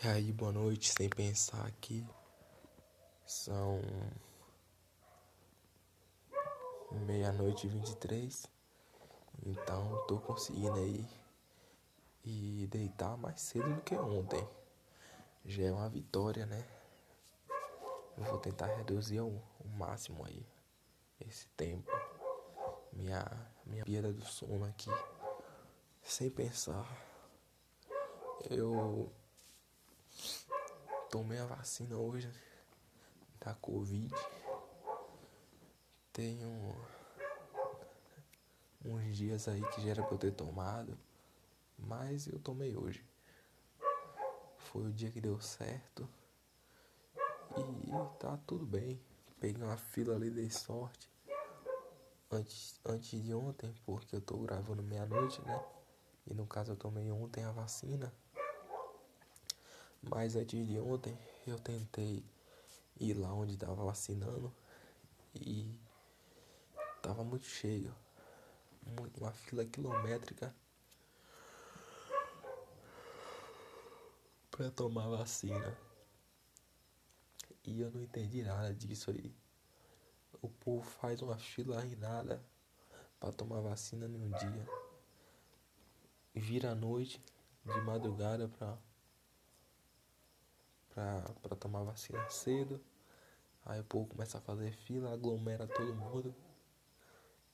E aí, boa noite, sem pensar aqui. São meia-noite e vinte e três. Então tô conseguindo aí e deitar mais cedo do que ontem. Já é uma vitória, né? Eu vou tentar reduzir ao, ao máximo aí esse tempo. Minha minha piada do sono aqui. Sem pensar. Eu Tomei a vacina hoje da Covid. Tenho uns dias aí que já era pra eu ter tomado, mas eu tomei hoje. Foi o dia que deu certo e tá tudo bem. Peguei uma fila ali, dei sorte. Antes, antes de ontem, porque eu tô gravando meia-noite, né? E no caso eu tomei ontem a vacina. Mas antes de ontem eu tentei ir lá onde estava vacinando e tava muito cheio. Uma fila quilométrica para tomar vacina. E eu não entendi nada disso aí. O povo faz uma fila nada para tomar vacina num dia. Vira a noite de madrugada para para tomar vacina cedo. Aí o povo começa a fazer fila, aglomera todo mundo.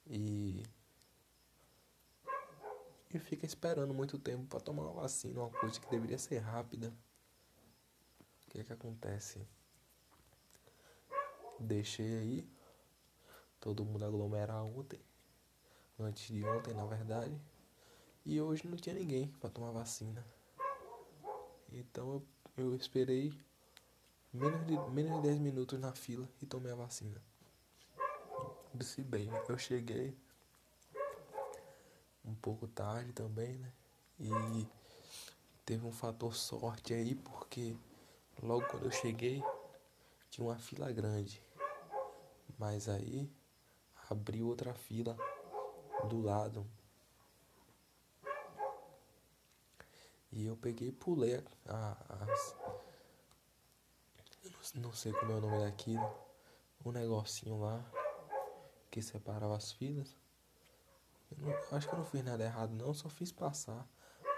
E e fica esperando muito tempo para tomar uma vacina, uma coisa que deveria ser rápida. O que é que acontece? Deixei aí todo mundo aglomerar ontem, antes de ontem, na verdade, e hoje não tinha ninguém para tomar vacina. Então eu eu esperei menos de, menos de 10 minutos na fila e tomei a vacina. Disse bem, eu cheguei um pouco tarde também, né? E teve um fator sorte aí, porque logo quando eu cheguei tinha uma fila grande. Mas aí abriu outra fila do lado, E eu peguei e pulei a, as. Não sei como é o nome daquilo. Um negocinho lá que separava as filas. Eu não, acho que eu não fiz nada errado não, só fiz passar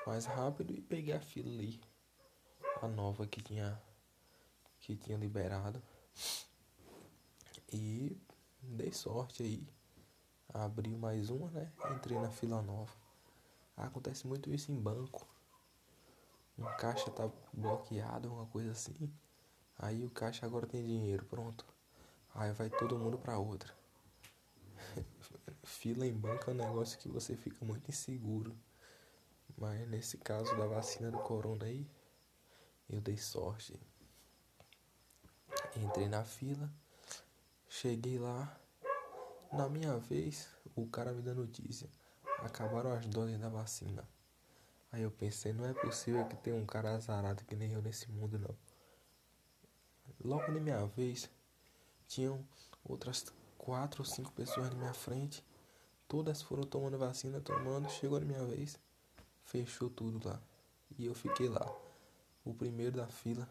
mais rápido e peguei a fila ali. A nova que tinha que tinha liberado. E dei sorte aí. Abri mais uma, né? Entrei na fila nova. Acontece muito isso em banco um caixa tá bloqueado, uma coisa assim. Aí o caixa agora tem dinheiro, pronto. Aí vai todo mundo pra outra. Fila em banco é um negócio que você fica muito inseguro. Mas nesse caso da vacina do corona aí, eu dei sorte. Entrei na fila, cheguei lá. Na minha vez, o cara me dá notícia. Acabaram as doses da vacina. Aí eu pensei, não é possível que tenha um cara azarado que nem eu nesse mundo não. Logo na minha vez, tinham outras quatro ou cinco pessoas na minha frente. Todas foram tomando vacina, tomando, chegou na minha vez, fechou tudo lá. E eu fiquei lá, o primeiro da fila,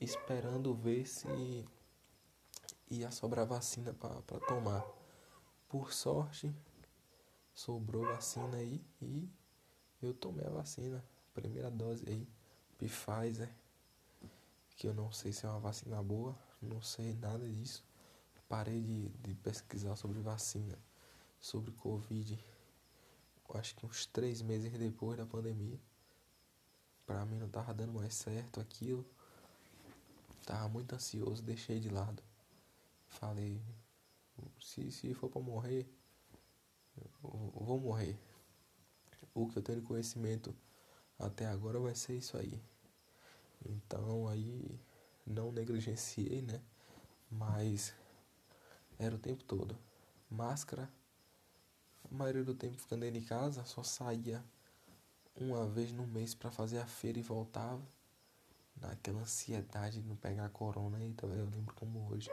esperando ver se ia sobrar vacina para tomar. Por sorte, sobrou vacina aí e eu tomei a vacina, primeira dose aí, Pfizer, que eu não sei se é uma vacina boa, não sei nada disso. Parei de, de pesquisar sobre vacina, sobre Covid, acho que uns três meses depois da pandemia. Pra mim não tava dando mais certo aquilo. Tava muito ansioso, deixei de lado. Falei, se, se for pra morrer, vou morrer. O que eu tenho de conhecimento até agora vai ser isso aí. Então aí não negligenciei, né? Mas era o tempo todo. Máscara, a maioria do tempo ficando dentro de casa, só saía uma vez no mês para fazer a feira e voltava. Naquela ansiedade de não pegar corona, eita, eu lembro como hoje.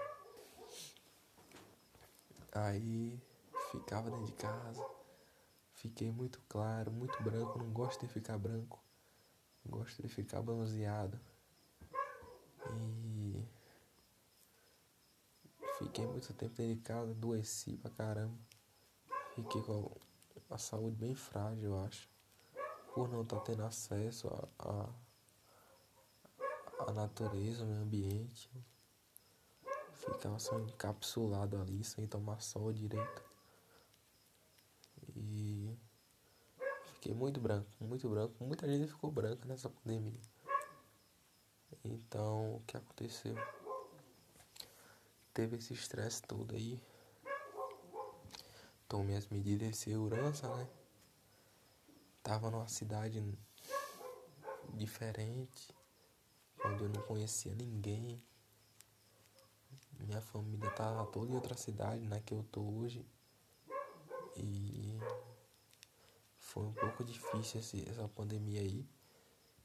Aí ficava dentro de casa. Fiquei muito claro, muito branco, não gosto de ficar branco. Gosto de ficar bronzeado. E fiquei muito tempo dentro de casa, adoeci pra caramba. Fiquei com a saúde bem frágil, eu acho. Por não estar tá tendo acesso a, a, a natureza, ao meio ambiente. Ficava só encapsulado ali, sem tomar sol direito. Fiquei muito branco, muito branco. Muita gente ficou branca nessa pandemia. Então, o que aconteceu? Teve esse estresse todo aí. Tomei as medidas de segurança, né? Tava numa cidade diferente, onde eu não conhecia ninguém. Minha família tá toda em outra cidade, né, que eu tô hoje. E foi um pouco difícil esse, essa pandemia aí,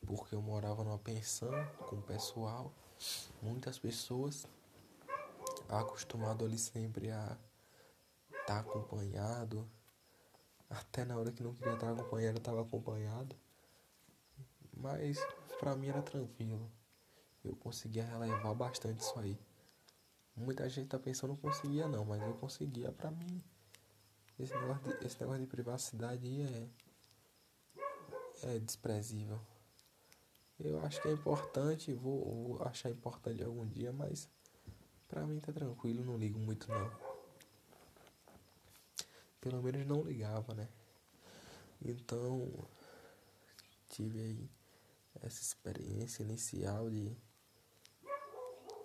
porque eu morava numa pensão com o pessoal, muitas pessoas, acostumado ali sempre a estar tá acompanhado. Até na hora que não queria estar acompanhado, eu estava acompanhado. Mas pra mim era tranquilo. Eu conseguia relevar bastante isso aí. Muita gente tá pensando não conseguia não, mas eu conseguia pra mim. Esse negócio de, esse negócio de privacidade é, é desprezível. Eu acho que é importante, vou, vou achar importante algum dia, mas pra mim tá tranquilo, não ligo muito não. Pelo menos não ligava, né? Então tive aí essa experiência inicial de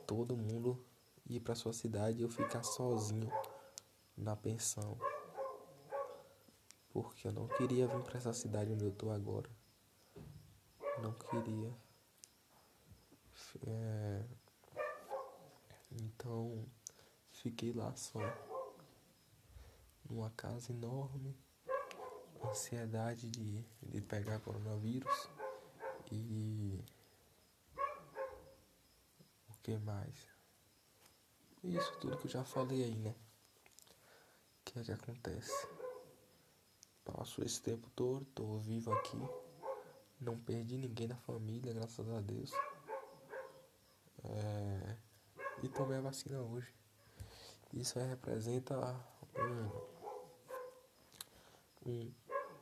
todo mundo ir para sua cidade e eu ficar sozinho na pensão. Porque eu não queria vir para essa cidade onde eu tô agora. Não queria. É... Então fiquei lá só. Numa casa enorme. Ansiedade de, de pegar coronavírus. E o que mais? Isso tudo que eu já falei aí, né? O que é que acontece? Passo esse tempo todo, tô vivo aqui. Não perdi ninguém da família, graças a Deus. É... E tomei a vacina hoje. Isso representa um, um,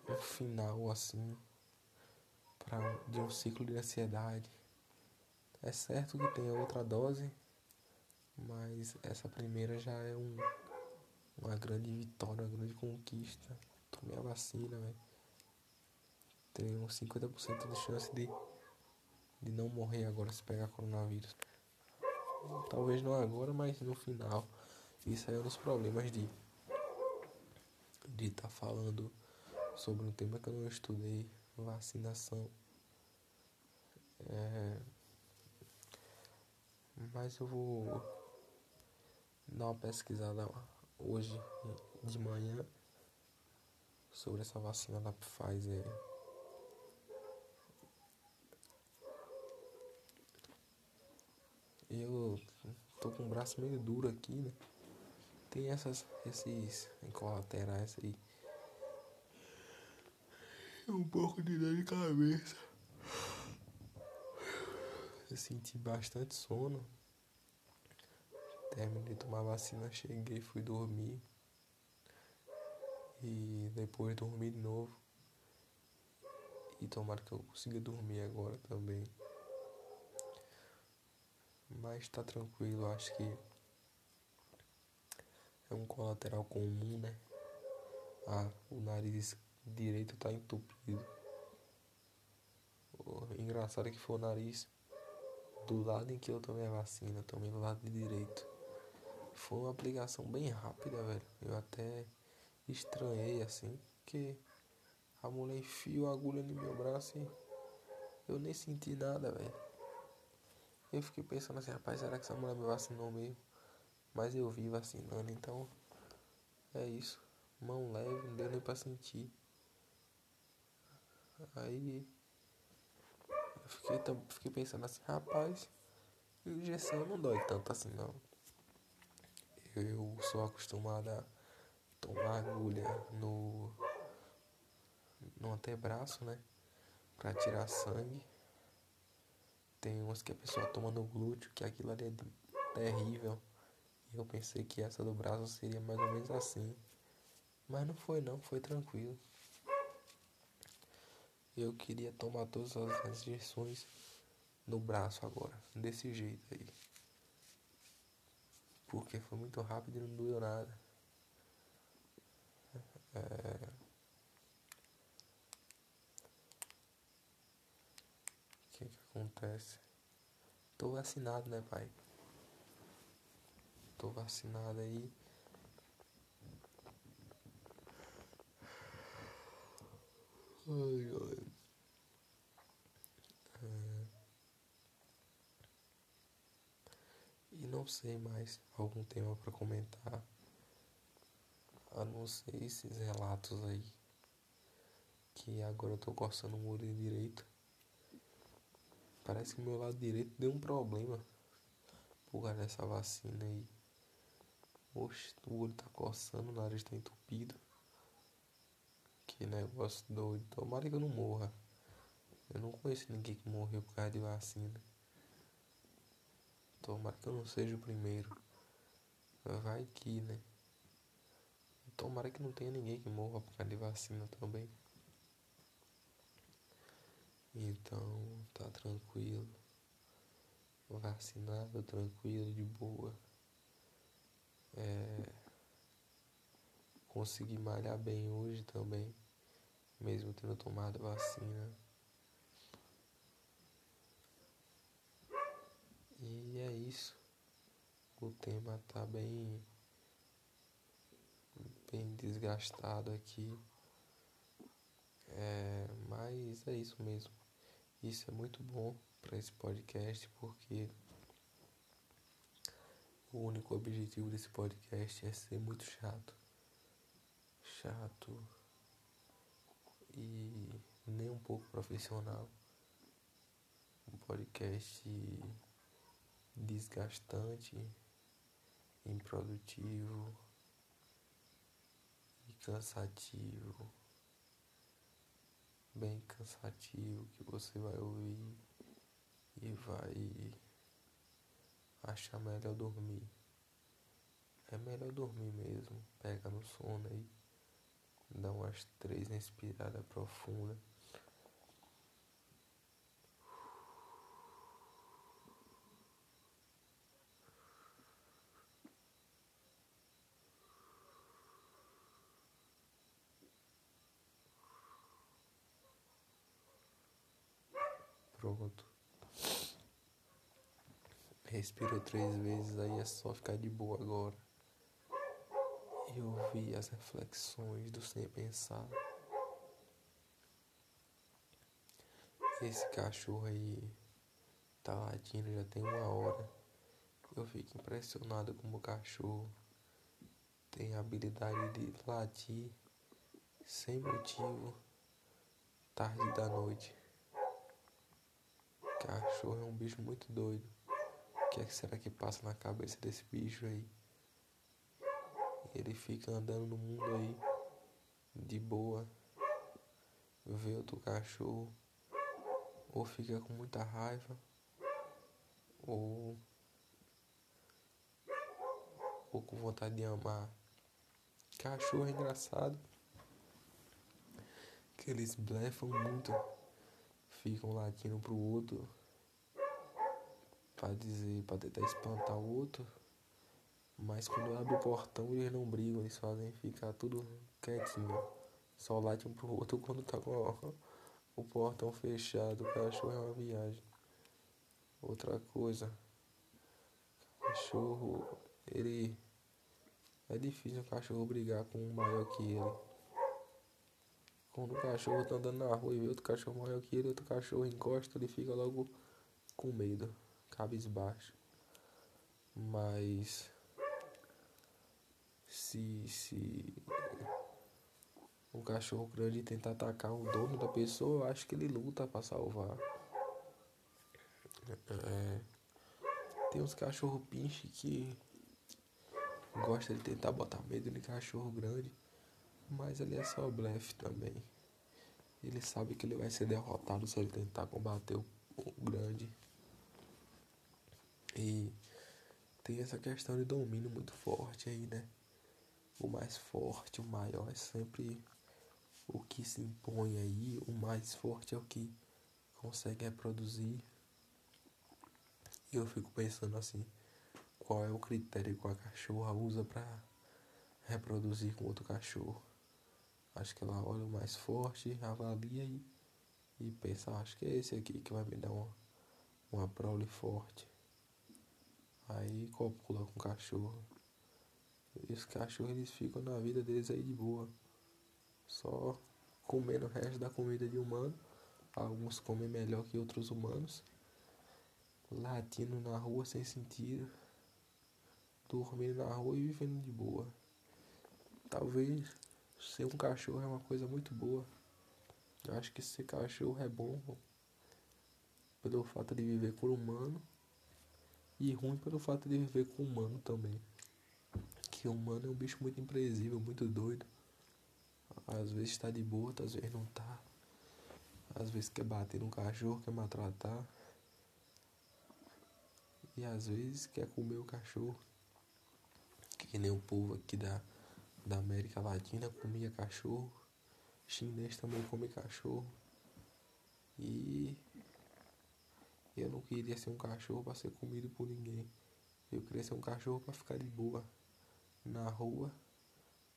um final assim pra, de um ciclo de ansiedade. É certo que tem outra dose mas essa primeira já é um, uma grande vitória, uma grande conquista. Tomei a vacina, velho. Tenho 50% de chance de, de não morrer agora se pegar coronavírus. Talvez não agora, mas no final. Isso aí é um dos problemas de de estar tá falando sobre um tema que eu não estudei, vacinação. É, mas eu vou dar uma pesquisada hoje de manhã sobre essa vacina da Pfizer. Eu tô com o braço meio duro aqui, né? Tem essas, esses colaterais aí. Um pouco de dor de cabeça. Eu senti bastante sono. Terminei de tomar vacina, cheguei, fui dormir. E depois dormi de novo. E tomara que eu consiga dormir agora também. Mas tá tranquilo, acho que é um colateral comum, né? Ah, o nariz direito tá entupido. O engraçado é que foi o nariz do lado em que eu tomei a vacina, tomei do lado direito. Foi uma aplicação bem rápida, velho. Eu até estranhei assim, que a mulher enfiou a agulha no meu braço e eu nem senti nada, velho. Eu fiquei pensando assim, rapaz, será que essa mulher me vacinou mesmo? Mas eu vi vacinando, então é isso. Mão leve, não deu nem pra sentir. Aí eu fiquei, fiquei pensando assim, rapaz, injeção não dói tanto assim não. Eu sou acostumado a tomar agulha no, no antebraço, né? Pra tirar sangue. Tem umas que a pessoa toma no glúteo, que aquilo ali é terrível. E eu pensei que essa do braço seria mais ou menos assim. Mas não foi não, foi tranquilo. Eu queria tomar todas as injeções no braço agora, desse jeito aí. Porque foi muito rápido e não doeu nada. É... O que que acontece? Tô vacinado, né, pai? Tô vacinado aí. Ai, ai. É... E não sei mais algum tema para comentar. Ser esses relatos aí. Que agora eu tô coçando o olho direito. Parece que meu lado direito deu um problema. Por causa dessa vacina aí. Oxe, o olho tá coçando, o nariz tá entupido. Que negócio doido. Tomara que eu não morra. Eu não conheço ninguém que morreu por causa de vacina. Tomara que eu não seja o primeiro. Vai que, né? Tomara que não tenha ninguém que morra por causa de vacina também. Então, tá tranquilo. Vacinado, tranquilo, de boa. É, consegui malhar bem hoje também, mesmo tendo tomado vacina. E é isso. O tema tá bem bem desgastado aqui. É, mas é isso mesmo. Isso é muito bom para esse podcast porque o único objetivo desse podcast é ser muito chato. Chato e nem um pouco profissional. Um podcast desgastante, improdutivo cansativo. Bem cansativo que você vai ouvir e vai achar melhor dormir. É melhor dormir mesmo. Pega no sono aí. Dá umas três respiradas profundas. Pronto. Respirou três vezes, aí é só ficar de boa agora. E ouvir as reflexões do sem pensar. Esse cachorro aí tá latindo já tem uma hora. Eu fico impressionado como o cachorro tem a habilidade de latir sem motivo tarde da noite. Cachorro é um bicho muito doido. O que, é que será que passa na cabeça desse bicho aí? Ele fica andando no mundo aí de boa, vê outro cachorro, ou fica com muita raiva, ou, ou com vontade de amar. Cachorro é engraçado, que eles blefam muito, ficam latindo pro outro para dizer, para tentar espantar o outro. Mas quando abre o portão eles não brigam, eles fazem ficar tudo quietinho. Só late um pro outro quando tá com o portão fechado. O cachorro é uma viagem. Outra coisa. Cachorro, ele. É difícil o cachorro brigar com um maior que ele. Quando o cachorro tá andando na rua e vê outro cachorro maior que ele, outro cachorro encosta, ele fica logo com medo cabisbaixo. Mas se, se um cachorro grande tentar atacar o dono da pessoa, eu acho que ele luta para salvar. É, tem uns cachorro pinche que gosta de tentar botar medo em cachorro grande, mas ele é só blefe também. Ele sabe que ele vai ser derrotado se ele tentar combater o, o grande. E tem essa questão de domínio muito forte aí, né? O mais forte, o maior é sempre o que se impõe aí, o mais forte é o que consegue reproduzir. E eu fico pensando assim, qual é o critério que a cachorra usa para reproduzir com outro cachorro? Acho que ela olha o mais forte, avalia e, e pensa, acho que é esse aqui que vai me dar uma, uma prole forte. Aí copula com o cachorro. E os cachorros eles ficam na vida deles aí de boa. Só comendo o resto da comida de humano. Alguns comem melhor que outros humanos. Latindo na rua sem sentido. Dormindo na rua e vivendo de boa. Talvez ser um cachorro é uma coisa muito boa. Eu acho que ser cachorro é bom pelo fato de viver com humano e ruim pelo fato de viver com humano também. Que o humano é um bicho muito imprevisível, muito doido. Às vezes está de boa, às vezes não tá. Às vezes quer bater no cachorro, quer maltratar. E às vezes quer comer o cachorro. Que nem o povo aqui da, da América Latina comia cachorro. Chinês também come cachorro. E eu não queria ser um cachorro para ser comido por ninguém. Eu queria ser um cachorro para ficar de boa na rua,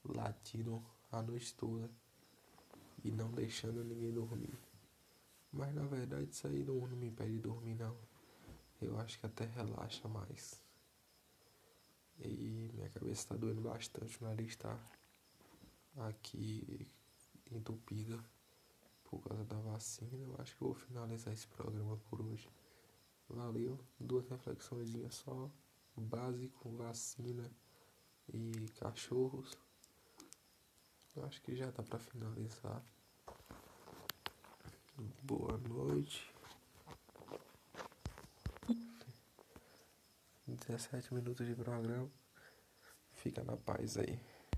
latindo a noite toda e não deixando ninguém dormir. Mas na verdade isso aí não, não me impede de dormir não. Eu acho que até relaxa mais. E minha cabeça está doendo bastante, o nariz está aqui entupida por causa da vacina. Eu acho que vou finalizar esse programa por hoje. Valeu, duas reflexões só, básico, vacina e cachorros. Eu acho que já dá para finalizar. Boa noite. 17 minutos de programa. Fica na paz aí.